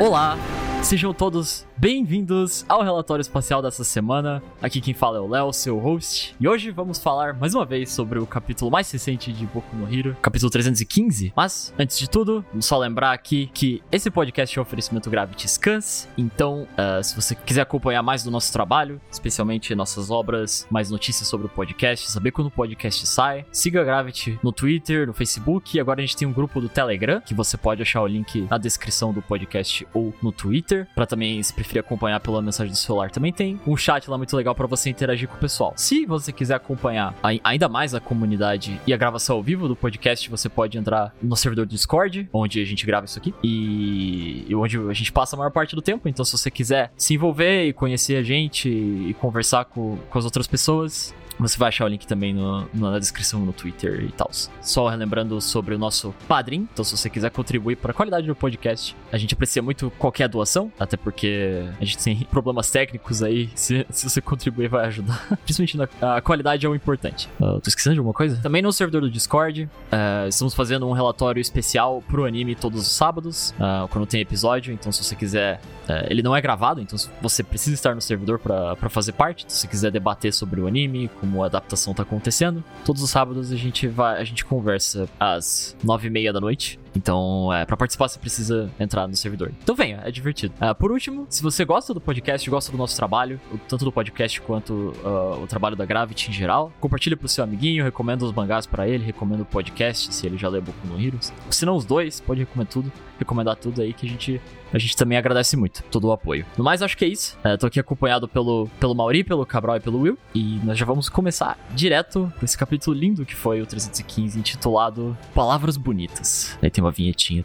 Olá, sejam todos Bem-vindos ao relatório espacial dessa semana. Aqui quem fala é o Léo, seu host. E hoje vamos falar mais uma vez sobre o capítulo mais recente de Boku no Hero, capítulo 315. Mas, antes de tudo, vamos só lembrar aqui que esse podcast é um oferecimento Gravity Scans. Então, uh, se você quiser acompanhar mais do nosso trabalho, especialmente nossas obras, mais notícias sobre o podcast, saber quando o podcast sai, siga a Gravity no Twitter, no Facebook. Agora a gente tem um grupo do Telegram, que você pode achar o link na descrição do podcast ou no Twitter, para também se preferir acompanhar pela mensagem do celular, também tem um chat lá muito legal para você interagir com o pessoal. Se você quiser acompanhar ainda mais a comunidade e a gravação ao vivo do podcast, você pode entrar no servidor do Discord, onde a gente grava isso aqui, e, onde a gente passa a maior parte do tempo. Então, se você quiser se envolver e conhecer a gente e conversar com, com as outras pessoas, você vai achar o link também no, na descrição no Twitter e tal. Só relembrando sobre o nosso padrinho. Então, se você quiser contribuir para a qualidade do podcast, a gente aprecia muito qualquer doação, até porque a gente tem problemas técnicos aí. Se, se você contribuir, vai ajudar. Principalmente na a qualidade é o importante. Uh, tô esquecendo de alguma coisa? Também no servidor do Discord, uh, estamos fazendo um relatório especial pro anime todos os sábados, uh, quando tem episódio. Então, se você quiser. Uh, ele não é gravado, então você precisa estar no servidor para fazer parte. Se você quiser debater sobre o anime, com como a adaptação tá acontecendo. Todos os sábados a gente vai, a gente conversa às nove e meia da noite. Então, é, para participar, você precisa entrar no servidor. Então venha, é divertido. Uh, por último, se você gosta do podcast, gosta do nosso trabalho, tanto do podcast quanto uh, o trabalho da Gravity em geral, compartilhe pro seu amiguinho, recomenda os mangás para ele, recomenda o podcast, se ele já leu Boku no Heroes. Se não os dois, pode recomendar tudo, recomendar tudo aí que a gente a gente também agradece muito todo o apoio. No mais, acho que é isso. É, tô aqui acompanhado pelo, pelo Mauri, pelo Cabral e pelo Will. E nós já vamos começar direto por esse capítulo lindo que foi o 315, intitulado Palavras Bonitas. Aí tem uma vinhetinha.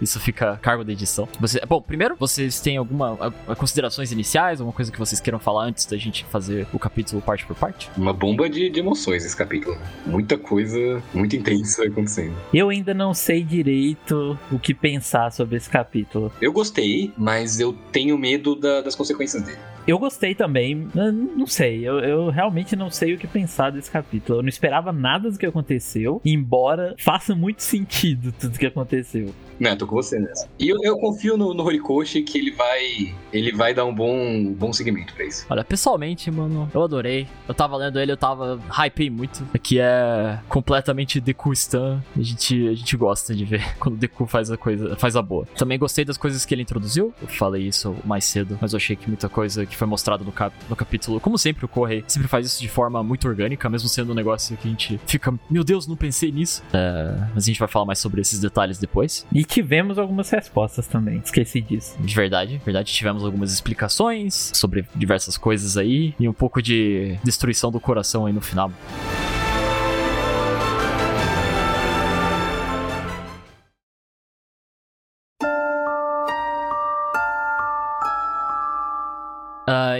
Isso fica a cargo da edição. Você, bom, primeiro, vocês têm alguma a considerações iniciais, alguma coisa que vocês queiram falar antes da gente fazer o capítulo parte por parte? Uma bomba de, de emoções esse capítulo. Muita coisa muito intensa acontecendo. Eu ainda não sei direito o que pensar sobre esse capítulo. Eu gostei, mas eu tenho medo da, das consequências dele. Eu gostei também, não sei, eu, eu, realmente não sei o que pensar desse capítulo. Eu não esperava nada do que aconteceu, embora faça muito sentido tudo que aconteceu. Não, tô com você nessa. E eu, eu confio no, no Horikoshi que ele vai ele vai dar um bom, bom segmento pra isso. Olha, pessoalmente, mano, eu adorei. Eu tava lendo ele, eu tava hypei muito. Aqui é completamente Deku Stan. A gente, a gente gosta de ver quando o Deku faz a coisa, faz a boa. Também gostei das coisas que ele introduziu. Eu falei isso mais cedo, mas eu achei que muita coisa que foi mostrado no, cap, no capítulo, como sempre, o sempre faz isso de forma muito orgânica, mesmo sendo um negócio que a gente fica, meu Deus, não pensei nisso. É, mas a gente vai falar mais sobre esses detalhes depois. E tivemos algumas respostas também, esqueci disso. De verdade, verdade, tivemos algumas explicações sobre diversas coisas aí e um pouco de destruição do coração aí no final.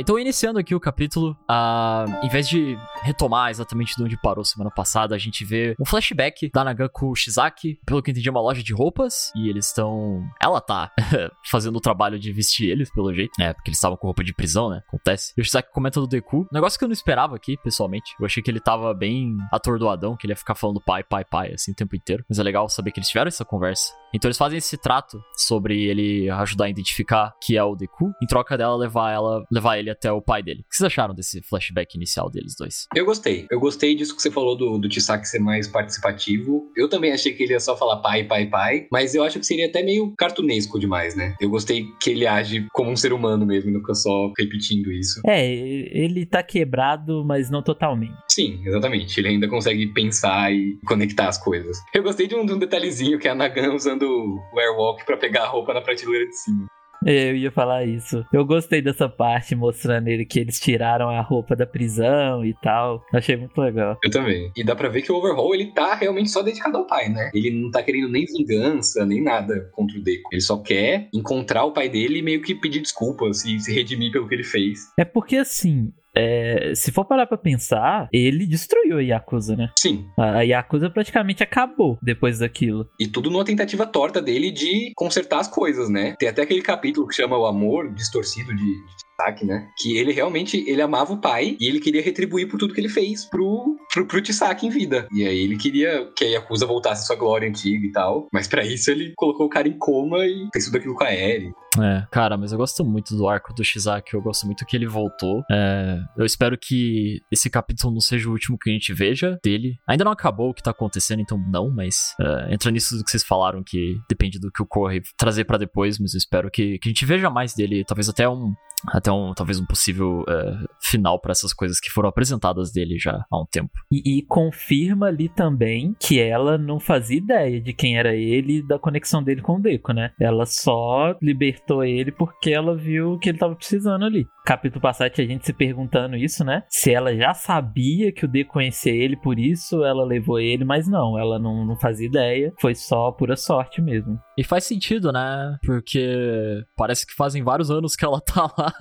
Então, iniciando aqui o capítulo, uh, em vez de retomar exatamente de onde parou semana passada, a gente vê um flashback da Nagaku Shizaki, pelo que entendi, é uma loja de roupas, e eles estão. Ela tá fazendo o trabalho de vestir eles, pelo jeito, né? Porque eles estavam com roupa de prisão, né? Acontece. E o Shizaki comenta do Deku, negócio que eu não esperava aqui, pessoalmente. Eu achei que ele tava bem atordoadão, que ele ia ficar falando pai, pai, pai, assim, o tempo inteiro. Mas é legal saber que eles tiveram essa conversa. Então eles fazem esse trato sobre ele ajudar a identificar que é o Deku, em troca dela levar ela levar ele até o pai dele. O que vocês acharam desse flashback inicial deles dois? Eu gostei. Eu gostei disso que você falou do, do Chisaki ser mais participativo. Eu também achei que ele ia só falar pai, pai, pai, mas eu acho que seria até meio cartunesco demais, né? Eu gostei que ele age como um ser humano mesmo, não fica só repetindo isso. É, ele tá quebrado, mas não totalmente. Sim, exatamente. Ele ainda consegue pensar e conectar as coisas. Eu gostei de um, de um detalhezinho que é a Nagan usando o Airwalk para pegar a roupa na prateleira de cima. Eu ia falar isso. Eu gostei dessa parte mostrando ele que eles tiraram a roupa da prisão e tal. Achei muito legal. Eu também. E dá pra ver que o Overhaul, ele tá realmente só dedicado ao pai, né? Ele não tá querendo nem vingança, nem nada contra o Deco. Ele só quer encontrar o pai dele e meio que pedir desculpas e se redimir pelo que ele fez. É porque assim, é, se for parar pra pensar, ele destruiu a Yakuza, né? Sim. A, a Yakuza praticamente acabou depois daquilo. E tudo numa tentativa torta dele de consertar as coisas, né? Tem até aquele capítulo que chama O Amor Distorcido de, Chisaki, né? Que ele realmente, ele amava o pai e ele queria retribuir por tudo que ele fez pro, pro, pro em vida. E aí ele queria que a Yakuza voltasse à sua glória antiga e tal. Mas para isso ele colocou o cara em coma e fez tudo aquilo com a Eri. É, cara, mas eu gosto muito do arco do Shizaki, eu gosto muito que ele voltou. É, eu espero que esse capítulo não seja o último que a gente veja dele. Ainda não acabou o que tá acontecendo, então não, mas é, entra nisso do que vocês falaram, que depende do que o Corre trazer para depois, mas eu espero que, que a gente veja mais dele, talvez até um, até um talvez um possível é, final para essas coisas que foram apresentadas dele já há um tempo. E, e, confirma ali também que ela não fazia ideia de quem era ele e da conexão dele com o Deco, né? Ela só libertou ele porque ela viu que ele tava precisando ali. Capítulo passado tinha gente se perguntando isso, né? Se ela já sabia que o Deco conhecia ele, por isso ela levou ele, mas não, ela não, não fazia ideia. Foi só pura sorte mesmo. E faz sentido, né? Porque parece que fazem vários anos que ela tá lá.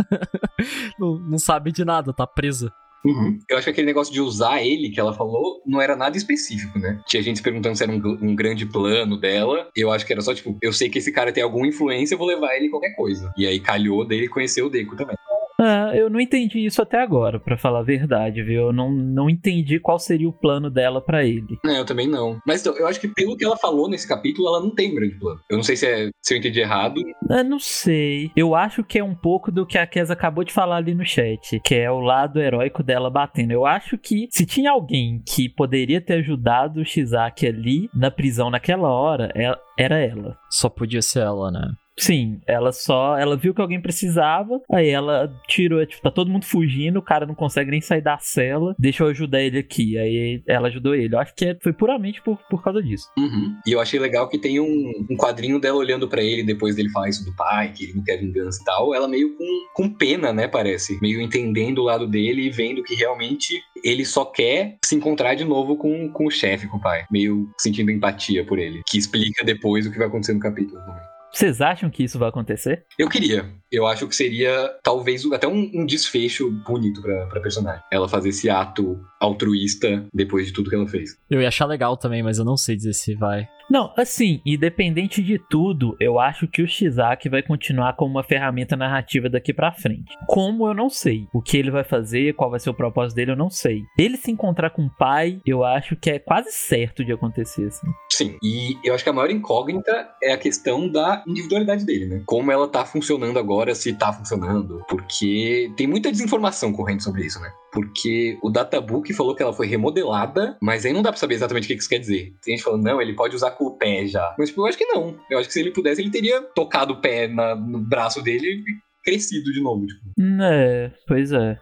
não, não sabe de nada, tá presa. Uhum. Eu acho que aquele negócio de usar ele que ela falou não era nada específico, né? Tinha gente se perguntando se era um, um, grande plano dela. Eu acho que era só tipo, eu sei que esse cara tem alguma influência, eu vou levar ele em qualquer coisa. E aí calhou dele conhecer o Deco também. É, eu não entendi isso até agora, para falar a verdade, viu? Eu não, não entendi qual seria o plano dela para ele. É, eu também não. Mas então, eu acho que pelo que ela falou nesse capítulo, ela não tem um grande plano. Eu não sei se, é, se eu entendi errado. Eu não sei. Eu acho que é um pouco do que a Kes acabou de falar ali no chat, que é o lado heróico dela batendo. Eu acho que se tinha alguém que poderia ter ajudado o Shizaki ali na prisão naquela hora, é, era ela. Só podia ser ela, né? Sim, ela só. Ela viu que alguém precisava, aí ela tirou, tipo, tá todo mundo fugindo, o cara não consegue nem sair da cela, deixa eu ajudar ele aqui. Aí ela ajudou ele. Eu acho que é, foi puramente por, por causa disso. Uhum. E eu achei legal que tem um, um quadrinho dela olhando para ele depois dele falar isso do pai, que ele não quer vingança e tal. Ela meio com, com pena, né, parece. Meio entendendo o lado dele e vendo que realmente ele só quer se encontrar de novo com, com o chefe, com o pai. Meio sentindo empatia por ele. Que explica depois o que vai acontecer no capítulo também. Vocês acham que isso vai acontecer? Eu queria. Eu acho que seria talvez até um, um desfecho bonito pra, pra personagem. Ela fazer esse ato altruísta depois de tudo que ela fez. Eu ia achar legal também, mas eu não sei dizer se vai. Não, assim, independente de tudo, eu acho que o Shizaki vai continuar como uma ferramenta narrativa daqui para frente. Como eu não sei. O que ele vai fazer, qual vai ser o propósito dele, eu não sei. Ele se encontrar com o pai, eu acho que é quase certo de acontecer, assim. Sim, e eu acho que a maior incógnita é a questão da individualidade dele, né? Como ela tá funcionando agora, se tá funcionando. Porque tem muita desinformação correndo sobre isso, né? Porque o databook falou que ela foi remodelada, mas aí não dá pra saber exatamente o que isso quer dizer. Tem gente falando, não, ele pode usar com o pé já. Mas tipo, eu acho que não. Eu acho que se ele pudesse, ele teria tocado o pé na, no braço dele e crescido de novo. Tipo. É, pois é.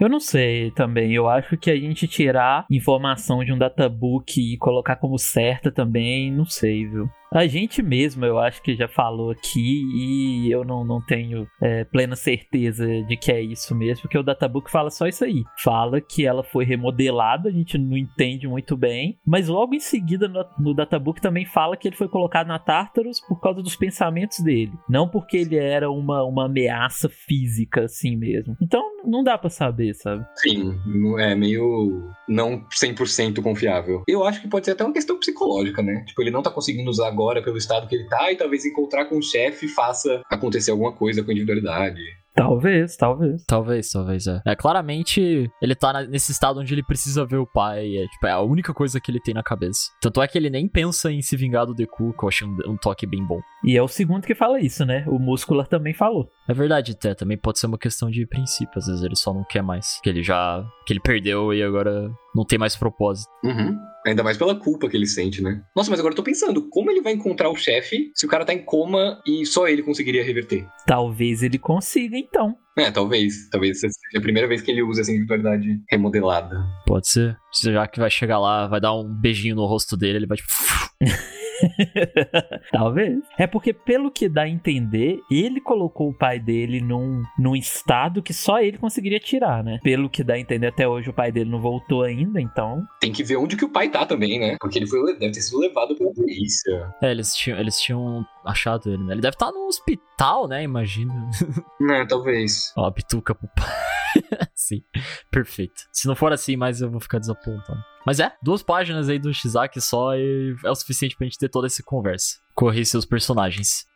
Eu não sei também. Eu acho que a gente tirar informação de um databook e colocar como certa também, não sei, viu? A gente mesmo, eu acho que já falou aqui e eu não, não tenho é, plena certeza de que é isso mesmo, porque o databook fala só isso aí. Fala que ela foi remodelada, a gente não entende muito bem, mas logo em seguida no, no databook também fala que ele foi colocado na Tartarus por causa dos pensamentos dele, não porque ele era uma, uma ameaça física assim mesmo. Então não dá para saber, sabe? Sim, é meio não 100% confiável. Eu acho que pode ser até uma questão psicológica, né? Tipo, ele não tá conseguindo usar agora pelo estado que ele tá e talvez encontrar com o chefe faça acontecer alguma coisa com a individualidade. Talvez, talvez. Talvez, talvez, é. é claramente, ele tá nesse estado onde ele precisa ver o pai. É, tipo, é a única coisa que ele tem na cabeça. Tanto é que ele nem pensa em se vingar do Deku, que eu achei um, um toque bem bom. E é o segundo que fala isso, né? O Muscular também falou. É verdade, até. Também pode ser uma questão de princípio. Às vezes ele só não quer mais. Que ele já. Que ele perdeu e agora não tem mais propósito. Uhum. Ainda mais pela culpa que ele sente, né? Nossa, mas agora eu tô pensando, como ele vai encontrar o chefe se o cara tá em coma e só ele conseguiria reverter? Talvez ele consiga, então. É, talvez. Talvez seja a primeira vez que ele usa essa individualidade remodelada. Pode ser. Já que vai chegar lá, vai dar um beijinho no rosto dele, ele vai tipo. Talvez. É porque, pelo que dá a entender, ele colocou o pai dele num, num estado que só ele conseguiria tirar, né? Pelo que dá a entender, até hoje o pai dele não voltou ainda, então. Tem que ver onde que o pai tá também, né? Porque ele foi, deve ter sido levado pela polícia. É, eles tinham, eles tinham achado ele, né? Ele deve estar tá no hospital, né? Imagina. Não, talvez. Ó, a pituca pro pai. Sim, perfeito. Se não for assim, mais eu vou ficar desapontado. Mas é, duas páginas aí do Shizaki só é o suficiente pra gente ter toda essa conversa. Correr seus personagens.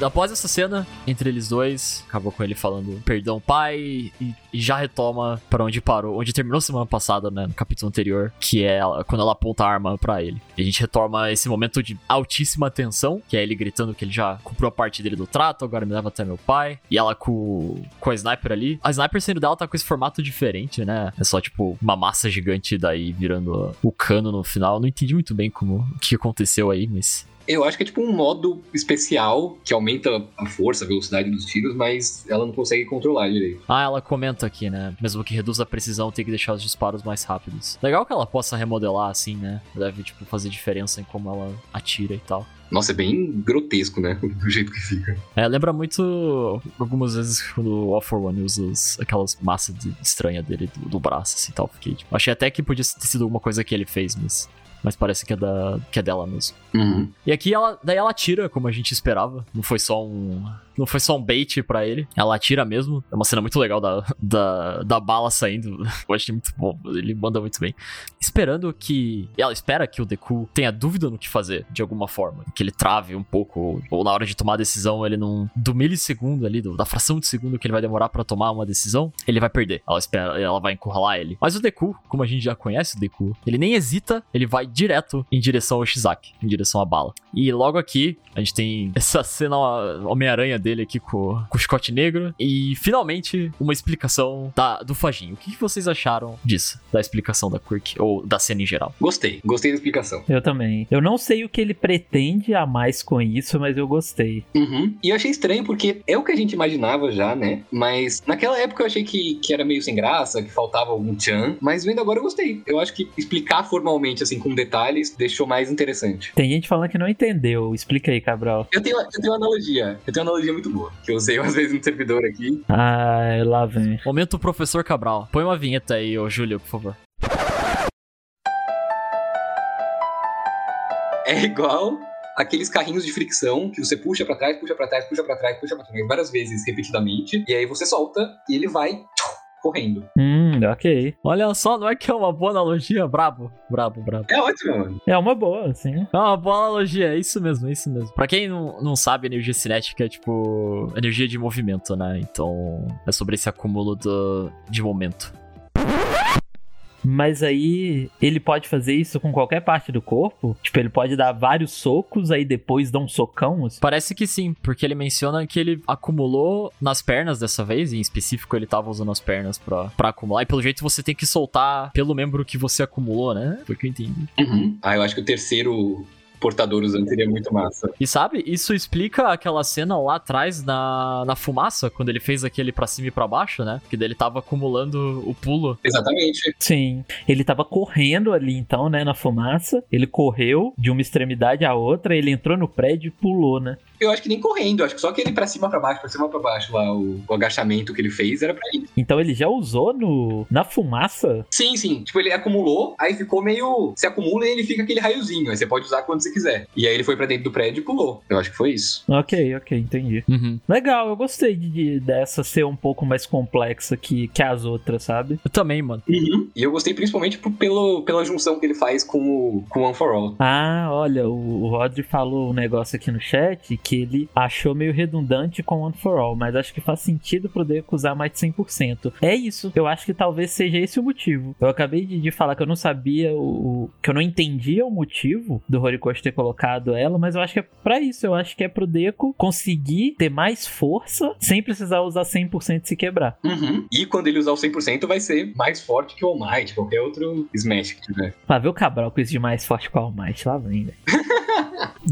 Após essa cena, entre eles dois, acabou com ele falando perdão, pai, e, e já retoma para onde parou, onde terminou semana passada, né, no capítulo anterior, que é quando ela aponta a arma para ele. E a gente retoma esse momento de altíssima tensão, que é ele gritando que ele já cumpriu a parte dele do trato, agora me leva até meu pai, e ela com, com a sniper ali. A sniper sendo dela tá com esse formato diferente, né? É só tipo uma massa gigante daí virando o cano no final. Não entendi muito bem como o que aconteceu aí, mas eu acho que é tipo um modo especial que aumenta a força, a velocidade dos tiros, mas ela não consegue controlar direito. Ah, ela comenta aqui, né? Mesmo que reduz a precisão, tem que deixar os disparos mais rápidos. Legal que ela possa remodelar assim, né? Deve, tipo, fazer diferença em como ela atira e tal. Nossa, é bem grotesco, né? Do jeito que fica. É, lembra muito algumas vezes quando o All for One usa aquelas massas de, estranha dele do, do, braço, assim tal. Fiquei, tipo, achei até que podia ter sido alguma coisa que ele fez, mas mas parece que é, da, que é dela mesmo. Uhum. E aqui ela, daí ela tira, como a gente esperava. Não foi só um, não foi só um bait para ele. Ela atira mesmo. É uma cena muito legal da, da, da bala saindo. Eu achei muito bom. Ele manda muito bem. Esperando que. Ela espera que o Deku tenha dúvida no que fazer, de alguma forma. Que ele trave um pouco. Ou na hora de tomar a decisão, ele não. Do milissegundo ali, do, da fração de segundo que ele vai demorar para tomar uma decisão, ele vai perder. Ela espera, ela vai encurralar ele. Mas o Deku, como a gente já conhece o Deku, ele nem hesita, ele vai direto em direção ao Shizaki, em direção à bala. E logo aqui, a gente tem essa cena Homem-Aranha dele aqui com, com o Scott Negro. E finalmente, uma explicação da, do Fajinho. O que, vocês acharam disso? Da explicação da Quirk, ou da cena em geral? Gostei, gostei da explicação. Eu também. Eu não sei o que ele pretende a mais com isso, mas eu gostei. Uhum. E eu achei estranho porque é o que a gente imaginava já, né? Mas naquela época eu achei que, que era meio sem graça, que faltava algum tchan. Mas vendo agora eu gostei. Eu acho que explicar formalmente, assim, com detalhes, deixou mais interessante. Tem gente falando que não entendeu. Explica aí, Cabral. Eu tenho, eu tenho uma analogia. Eu tenho uma analogia muito boa, que eu usei umas vezes no servidor aqui. Ah, lá vem. Momento professor Cabral. Põe uma vinheta aí, ô Júlio, por favor. É igual aqueles carrinhos de fricção que você puxa para trás, puxa para trás, puxa para trás, puxa para trás várias vezes repetidamente, e aí você solta e ele vai correndo. Hum, ok. Olha só, não é que é uma boa analogia? Brabo, brabo, brabo. É ótimo, mano. É uma boa, sim. É uma boa analogia, é isso mesmo, é isso mesmo. Pra quem não, não sabe, energia cinética é tipo energia de movimento, né? Então é sobre esse acúmulo do, de momento. Mas aí ele pode fazer isso com qualquer parte do corpo? Tipo, ele pode dar vários socos, aí depois dar um socão? Assim? Parece que sim, porque ele menciona que ele acumulou nas pernas dessa vez, em específico ele tava usando as pernas pra, pra acumular, e pelo jeito você tem que soltar pelo membro que você acumulou, né? Foi o que eu entendi. Uhum. Ah, eu acho que o terceiro portador usando seria muito massa. E sabe, isso explica aquela cena lá atrás na, na fumaça, quando ele fez aquele pra cima e pra baixo, né? Que daí ele tava acumulando o pulo. Exatamente. Sim. Ele tava correndo ali então, né, na fumaça. Ele correu de uma extremidade à outra, ele entrou no prédio e pulou, né? Eu acho que nem correndo, acho que só aquele pra cima pra baixo, pra cima pra baixo lá, o, o agachamento que ele fez era pra isso. Então ele já usou no na fumaça? Sim, sim. Tipo, ele acumulou, aí ficou meio. Se acumula e ele fica aquele raiozinho. Aí você pode usar quando você quiser. E aí ele foi pra dentro do prédio e pulou. Eu acho que foi isso. Ok, ok, entendi. Uhum. Legal, eu gostei de, de, dessa ser um pouco mais complexa que, que as outras, sabe? Eu também, mano. Uhum. E eu gostei principalmente pelo, pela junção que ele faz com o, com o One for All. Ah, olha, o, o Rodri falou um negócio aqui no chat que ele achou meio redundante com One for All, mas acho que faz sentido poder acusar mais de 100%. É isso, eu acho que talvez seja esse o motivo. Eu acabei de, de falar que eu não sabia o. que eu não entendia o motivo do Horikoshi ter colocado ela, mas eu acho que é pra isso. Eu acho que é pro Deco conseguir ter mais força sem precisar usar 100% se quebrar. Uhum. E quando ele usar o 100%, vai ser mais forte que o All Might, qualquer outro Smash que tiver. Lá vê o Cabral com isso de mais forte que o All Might, lá vem, velho.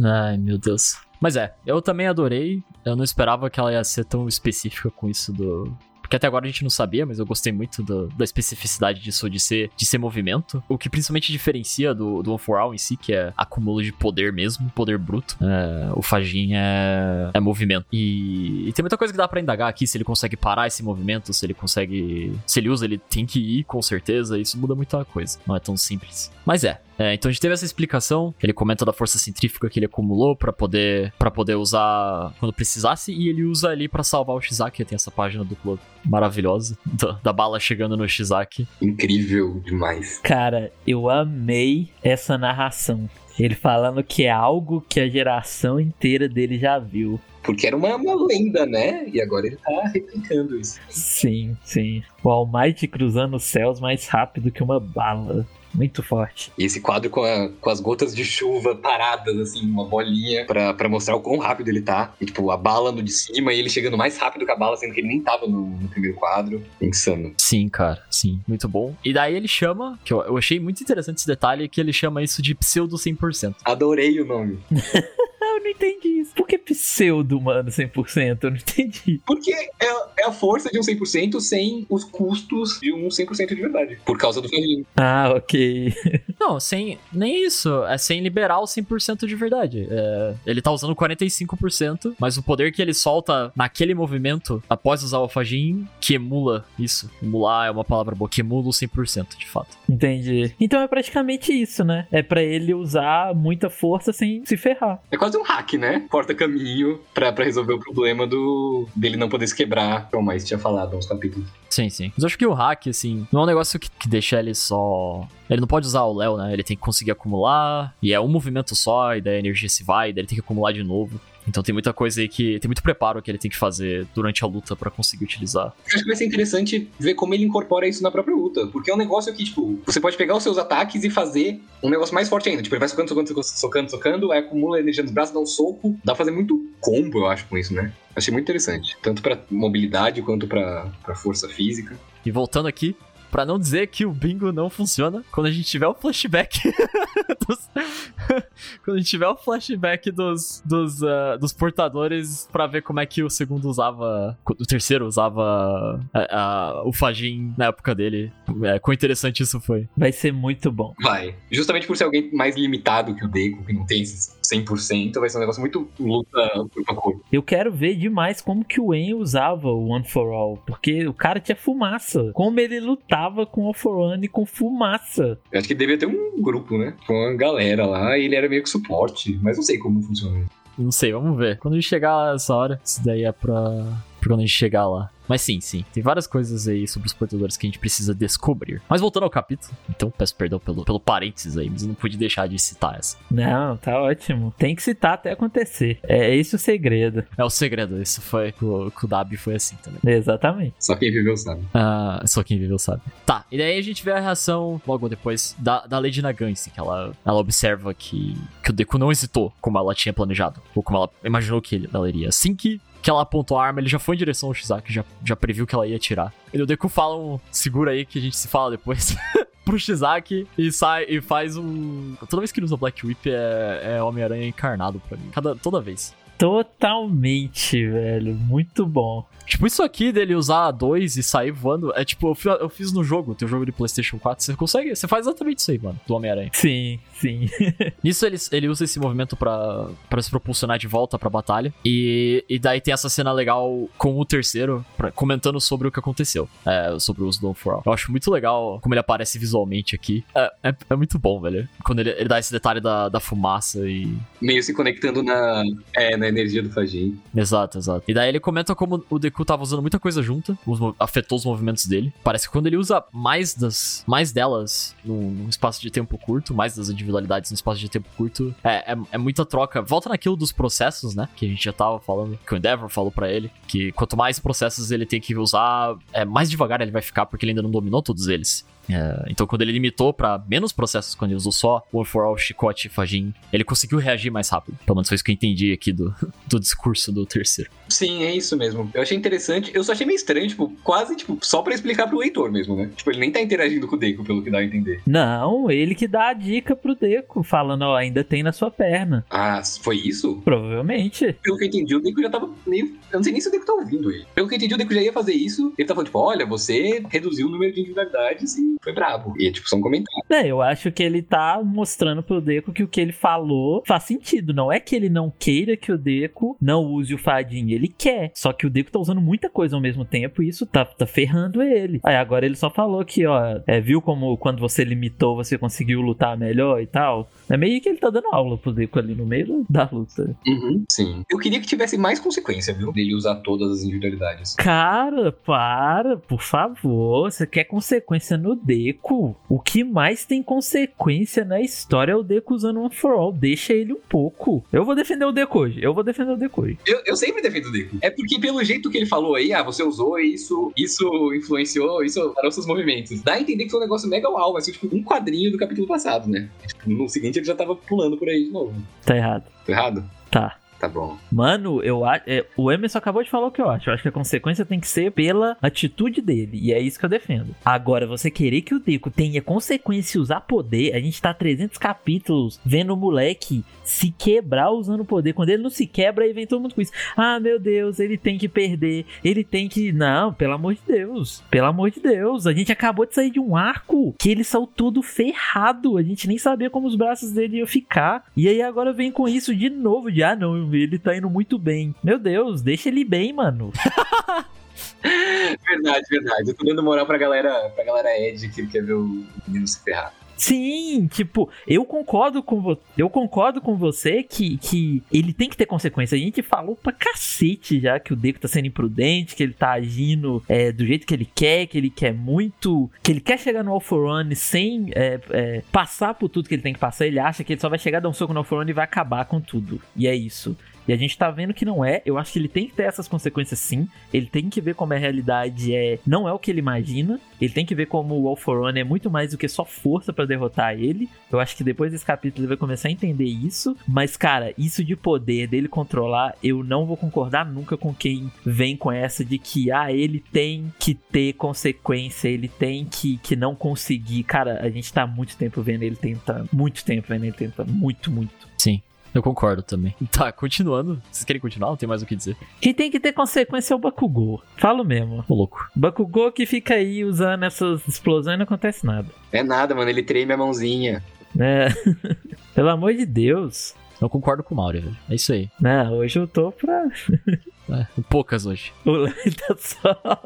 Ai, meu Deus. Mas é, eu também adorei. Eu não esperava que ela ia ser tão específica com isso do, porque até agora a gente não sabia, mas eu gostei muito do, da especificidade disso de ser, de ser movimento. O que principalmente diferencia do, do One for All em si, que é acúmulo de poder mesmo, poder bruto. É, o Fajin é, é movimento. E, e, tem muita coisa que dá para indagar aqui, se ele consegue parar esse movimento, se ele consegue. Se ele usa, ele tem que ir, com certeza. Isso muda muita coisa. Não é tão simples. Mas é, é, então a gente teve essa explicação. Ele comenta da força centrífuga que ele acumulou para poder para poder usar quando precisasse e ele usa ali para salvar o Shizaki. Tem essa página do clube maravilhosa da, da, bala chegando no Shizaki. Incrível demais. Cara, eu amei essa narração. Ele falando que é algo que a geração inteira dele já viu. Porque era uma, uma lenda, né? E agora ele tá replicando isso. Sim, sim. O All Might cruzando os céus mais rápido que uma bala. Muito forte. E esse quadro com, a- com as gotas de chuva paradas, assim, uma bolinha, pra, pra mostrar o quão rápido ele tá. E, tipo, a bala no de cima e ele chegando mais rápido que a bala, sendo que ele nem tava no, no primeiro quadro. Insano. Sim, cara, sim, muito bom. E daí ele chama, que eu, eu achei muito interessante esse detalhe, que ele chama isso de pseudo 100%. Adorei o nome. Eu não entendi isso. Por que pseudo, mano, 100%? Eu não entendi. Porque é, é a força de um 100% sem os custos de um 100% de verdade. Por causa do Fajin. Ah, ok. Não, sem. Nem isso. É sem liberar o 100% de verdade. É, ele tá usando 45%, mas o poder que ele solta naquele movimento, após usar o Alfajin, que emula isso. Emular é uma palavra boa, que emula o 100%, de fato. Entendi. Então é praticamente isso, né? É pra ele usar muita força sem se ferrar. É quase um hack, né? Corta caminho pra, resolver o problema do dele não poder se quebrar, como mais tinha falado uns capítulos. Sim, sim. Mas eu acho que o hack, assim, não é um negócio que, que deixa ele só. Ele não pode usar o Léo, né? Ele tem que conseguir acumular, e é um movimento só, e daí a energia se vai, e daí ele tem que acumular de novo. Então tem muita coisa aí que. Tem muito preparo que ele tem que fazer durante a luta pra conseguir utilizar. Eu acho que vai ser interessante ver como ele incorpora isso na própria luta. Porque é um negócio que, tipo, você pode pegar os seus ataques e fazer um negócio mais forte ainda. Tipo, ele vai socando, socando, socando, socando, aí acumula energia nos braços, dá um soco. Dá pra fazer muito combo, eu acho, com isso, né? Achei muito interessante. Tanto pra mobilidade quanto pra força física. E voltando aqui, pra não dizer que o bingo não funciona, quando a gente tiver o flashback dos... quando a gente tiver o flashback dos, dos, ah, dos portadores pra ver como é que o segundo usava, o terceiro usava ah, ah, o Fajin na época dele. É, quão interessante isso foi. Vai ser muito bom. Vai. Justamente por ser alguém mais limitado que o Deco, que não tem esses 100%, vai ser um negócio muito luta corpo a corpo. Eu quero ver demais como que o En usava o One for All, porque o cara tinha fumaça. Como ele lutava com o All for One e com fumaça. Eu acho que devia ter um grupo, né? Com uma galera lá, e ele era meio que suporte, mas não sei como funciona. Não sei, vamos ver. Quando chegar nessa hora, isso daí é pra, pra quando a gente chegar lá. Mas sim, sim. Tem várias coisas aí sobre os portadores que a gente precisa descobrir. Mas voltando ao capítulo, então peço perdão pelo, pelo parênteses aí, mas eu não pude deixar de citar essa. Não, tá ótimo. Tem que citar até acontecer. É esse o segredo. É o segredo, isso foi. Com, com o Dabi foi assim também. Exatamente. Só quem viveu sabe. Ah, só quem viveu sabe. Tá, e daí a gente vê a reação logo depois da, da Lady Nagansi, que ela, ela observa que, que o Deku não hesitou como ela tinha planejado, ou como ela imaginou que ele, ela iria. Assim que, que ela apontou a arma, ele já foi em direção ao Shizaki, já, já previu que ela ia atirar. E o Deku fala um. Segura aí que a gente se fala depois. pro Shizaki e sai e faz um. Toda vez que ele usa Black Whip é, é Homem-Aranha encarnado pra mim. Cada, toda vez. Totalmente, velho. Muito bom. Tipo, isso aqui dele usar dois e sair voando, é tipo, eu fi- eu fiz no jogo, teu jogo de PlayStation 4, você consegue, você faz exatamente isso aí, mano, do Homem-Aranha. Sim, sim. Nisso ele, ele usa esse movimento pra, pra se propulsionar de volta pra batalha. E, e daí tem essa cena legal com o terceiro, pra- comentando sobre o que aconteceu. É, sobre o uso do for All. Eu acho muito legal como ele aparece visualmente aqui. É, é, é muito bom, velho. Quando ele, ele dá esse detalhe da, da fumaça e. Meio se conectando na, é, na energia do Fajin. Exato, exato. E daí ele comenta como o Deku tava usando muita coisa junta, afetou os movimentos dele. Parece que quando ele usa mais das mais delas num, num espaço de tempo curto, mais das individualidades num espaço de tempo curto, é, é, é muita troca. Volta naquilo dos processos, né? Que a gente já tava falando, que o Endeavor falou pra ele, que quanto mais processos ele tem que usar, é, mais devagar ele vai ficar, porque ele ainda não dominou todos eles. É, então, quando ele limitou pra menos processos, quando ele usou só One for All, Chicote e Fajin, ele conseguiu reagir mais rápido. Pelo menos foi isso que eu entendi aqui do, do discurso do terceiro. Sim, é isso mesmo. Eu achei interessante. Eu só achei meio estranho, tipo, quase, tipo, só pra explicar pro leitor mesmo, né? Tipo, ele nem tá interagindo com o Deku, pelo que dá a entender. Não, ele que dá a dica pro Deco, falando, ó, ainda tem na sua perna. Ah, foi isso? Provavelmente. Pelo que eu entendi, o Deku já tava meio. Eu não sei nem se o Deku tá ouvindo ele. Pelo que eu entendi, o Deku já ia fazer isso. Ele tá falando, tipo, olha, você reduziu o número de individualidades e foi brabo. E é tipo só um comentário. É, eu acho que ele tá mostrando pro Deco que o que ele falou faz sentido. Não é que ele não queira que o Deco não use o fadinho, ele quer. Só que o Deco tá usando muita coisa ao mesmo tempo e isso tá, tá ferrando ele. Aí agora ele só falou que, ó, é, viu como quando você limitou você conseguiu lutar melhor e tal. É meio que ele tá dando aula pro Deco ali no meio da luta. Uhum. Sim. Eu queria que tivesse mais consequência, viu? Dele usar todas as individualidades. Cara, para, por favor. Você quer consequência no Deku. O que mais tem consequência na história é o Deku usando um for all. Deixa ele um pouco. Eu vou defender o Deku hoje. Eu vou defender o Deku hoje. Eu, eu sempre defendo o Deku. É porque pelo jeito que ele falou aí, ah, você usou isso, isso influenciou, isso parou seus movimentos. Dá a entender que foi um negócio mega uau, mas foi tipo um quadrinho do capítulo passado, né? Tipo, no seguinte ele já tava pulando por aí de novo. Tá errado. Tô errado? Tá. Tá bom. Mano, eu acho. É, o Emerson acabou de falar o que eu acho. Eu acho que a consequência tem que ser pela atitude dele. E é isso que eu defendo. Agora, você querer que o Deco tenha consequência e usar poder. A gente tá 300 capítulos vendo o moleque se quebrar usando poder. Quando ele não se quebra, aí vem todo mundo com isso. Ah, meu Deus, ele tem que perder. Ele tem que. Não, pelo amor de Deus. Pelo amor de Deus. A gente acabou de sair de um arco que ele saiu todo ferrado. A gente nem sabia como os braços dele iam ficar. E aí agora vem com isso de novo. De ah, não, ele tá indo muito bem. Meu Deus, deixa ele bem, mano. verdade, verdade. Eu tô dando moral pra galera, pra galera Ed que quer ver o menino se ferrar. Sim, tipo, eu concordo com você. Eu concordo com você que, que ele tem que ter consequência. A gente falou pra cacete já que o Deco tá sendo imprudente, que ele tá agindo é, do jeito que ele quer, que ele quer muito. Que ele quer chegar no Alpha Run sem é, é, passar por tudo que ele tem que passar. Ele acha que ele só vai chegar, dar um soco no Alpha Run e vai acabar com tudo. E é isso. E a gente tá vendo que não é. Eu acho que ele tem que ter essas consequências sim. Ele tem que ver como a realidade é. Não é o que ele imagina. Ele tem que ver como o All for One é muito mais do que só força para derrotar ele. Eu acho que depois desse capítulo ele vai começar a entender isso. Mas, cara, isso de poder dele controlar, eu não vou concordar nunca com quem vem com essa de que, ah, ele tem que ter consequência, ele tem que, que não conseguir. Cara, a gente tá muito tempo vendo ele tentando. Muito tempo vendo ele tentando. Muito, muito. Sim. Eu concordo também. Tá, continuando. Vocês querem continuar? Não tem mais o que dizer. Quem tem que ter consequência é o Bakugou. Falo mesmo. Ô, louco. Bakugou que fica aí usando essas explosões e não acontece nada. É nada, mano. Ele treme a mãozinha. É. Pelo amor de Deus. Eu concordo com o Mauro, velho. É isso aí. Não, hoje eu tô pra. É, poucas hoje. O tá só.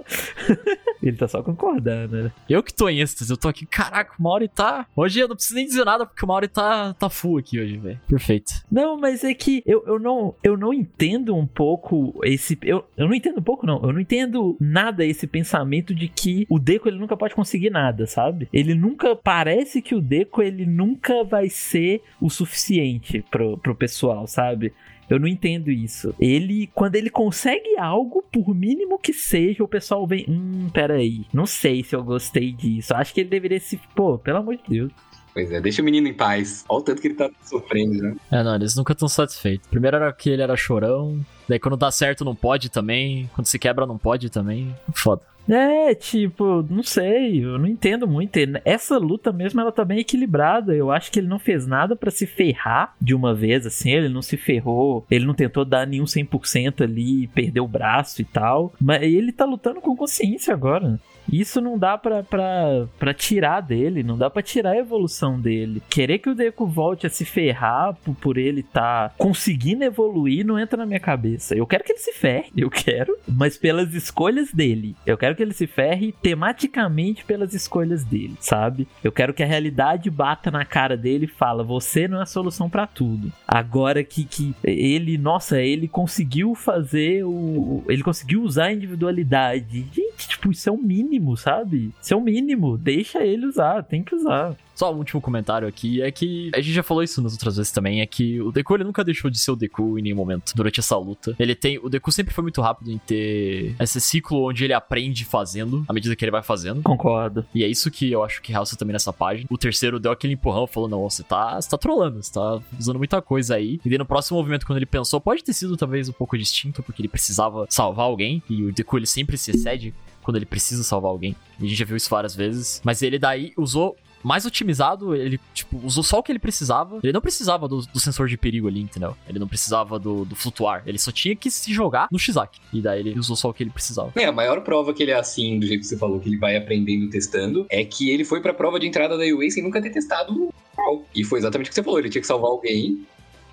Ele tá só concordando, né? Eu que tô em êxtase, eu tô aqui, caraca, o Mauri tá. Hoje eu não preciso nem dizer nada, porque o Mauri tá, tá full aqui hoje, velho. Perfeito. Não, mas é que eu, eu, não, eu não entendo um pouco esse. Eu, eu não entendo um pouco, não. Eu não entendo nada esse pensamento de que o Deco ele nunca pode conseguir nada, sabe? Ele nunca. Parece que o Deco ele nunca vai ser o suficiente pro, pro pessoal, sabe? Eu não entendo isso. Ele, quando ele consegue algo, por mínimo que seja, o pessoal vem. Hum, peraí. Não sei se eu gostei disso. Acho que ele deveria se. Pô, pelo amor de Deus. Pois é, deixa o menino em paz. Olha o tanto que ele tá sofrendo, né? É, não, eles nunca estão satisfeitos. Primeiro era que ele era chorão, daí quando dá certo não pode também, quando se quebra não pode também. Foda. É, tipo, não sei, eu não entendo muito. Essa luta mesmo, ela tá bem equilibrada. Eu acho que ele não fez nada para se ferrar de uma vez, assim, ele não se ferrou, ele não tentou dar nenhum 100% ali, perdeu o braço e tal. Mas ele tá lutando com consciência agora. Isso não dá pra, pra, pra tirar dele, não dá pra tirar a evolução dele. Querer que o Deku volte a se ferrar por, por ele tá conseguindo evoluir não entra na minha cabeça. Eu quero que ele se ferre, eu quero, mas pelas escolhas dele. Eu quero que ele se ferre tematicamente pelas escolhas dele, sabe? Eu quero que a realidade bata na cara dele e fala: você não é a solução para tudo. Agora que, que ele, nossa, ele conseguiu fazer o. Ele conseguiu usar a individualidade. Gente, tipo, isso é o mínimo mínimo, sabe? Isso é o mínimo. Deixa ele usar, tem que usar. Só um último comentário aqui é que a gente já falou isso nas outras vezes também, é que o Deku ele nunca deixou de ser o Deku em nenhum momento durante essa luta. Ele tem, o Deku sempre foi muito rápido em ter esse ciclo onde ele aprende fazendo à medida que ele vai fazendo. Concordo. E é isso que eu acho que realça também nessa página. O terceiro deu aquele empurrão, falou: "Não, você tá, você tá trolando, você tá usando muita coisa aí". E daí no próximo movimento quando ele pensou, pode ter sido talvez um pouco distinto, porque ele precisava salvar alguém e o Deku ele sempre se excede quando ele precisa salvar alguém. E a gente já viu isso várias vezes. Mas ele daí usou mais otimizado, ele, tipo, usou só o que ele precisava. Ele não precisava do, do sensor de perigo ali, entendeu? Ele não precisava do, do, flutuar. Ele só tinha que se jogar no Shizaki. E daí ele usou só o que ele precisava. É, a maior prova que ele é assim, do jeito que você falou, que ele vai aprendendo testando, é que ele foi pra prova de entrada da UA sem nunca ter testado o E foi exatamente o que você falou. Ele tinha que salvar alguém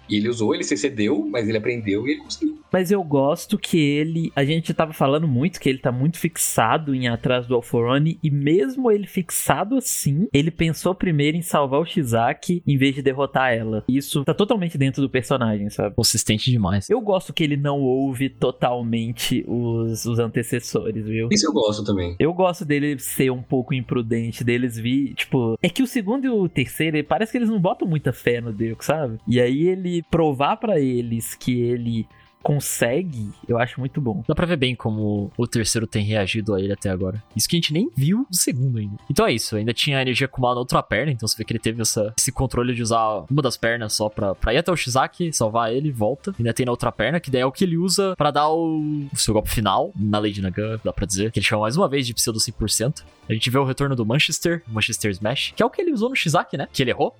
E ele usou, ele se excedeu, mas ele aprendeu e ele conseguiu. Mas eu gosto que ele. A gente tava falando muito que ele tá muito fixado em atrás do Alforone. E mesmo ele fixado assim, ele pensou primeiro em salvar o Shizaki em vez de derrotar ela. Isso tá totalmente dentro do personagem, sabe? Consistente demais. Eu gosto que ele não ouve totalmente os, os antecessores, viu? Isso eu gosto também. Eu gosto dele ser um pouco imprudente, deles vir. Tipo, é que o segundo e o terceiro, parece que eles não botam muita fé no Deus, sabe? E aí ele provar para eles que ele consegue, eu acho muito bom. Dá pra ver bem como o terceiro tem reagido a ele até agora. Isso que a gente nem viu no segundo ainda. Então é isso, ainda tinha a energia acumulada na outra perna, então você vê que ele teve essa, esse controle de usar uma das pernas só pra, pra ir até o Shizaki, salvar ele, volta. Ainda tem na outra perna, que daí é o que ele usa para dar o, o, seu golpe final na Lady Nagan, dá pra dizer. Que ele chama mais uma vez de pseudo 100%. A gente vê o retorno do Manchester, Manchester Smash, que é o que ele usou no Shizaki, né? Que ele errou.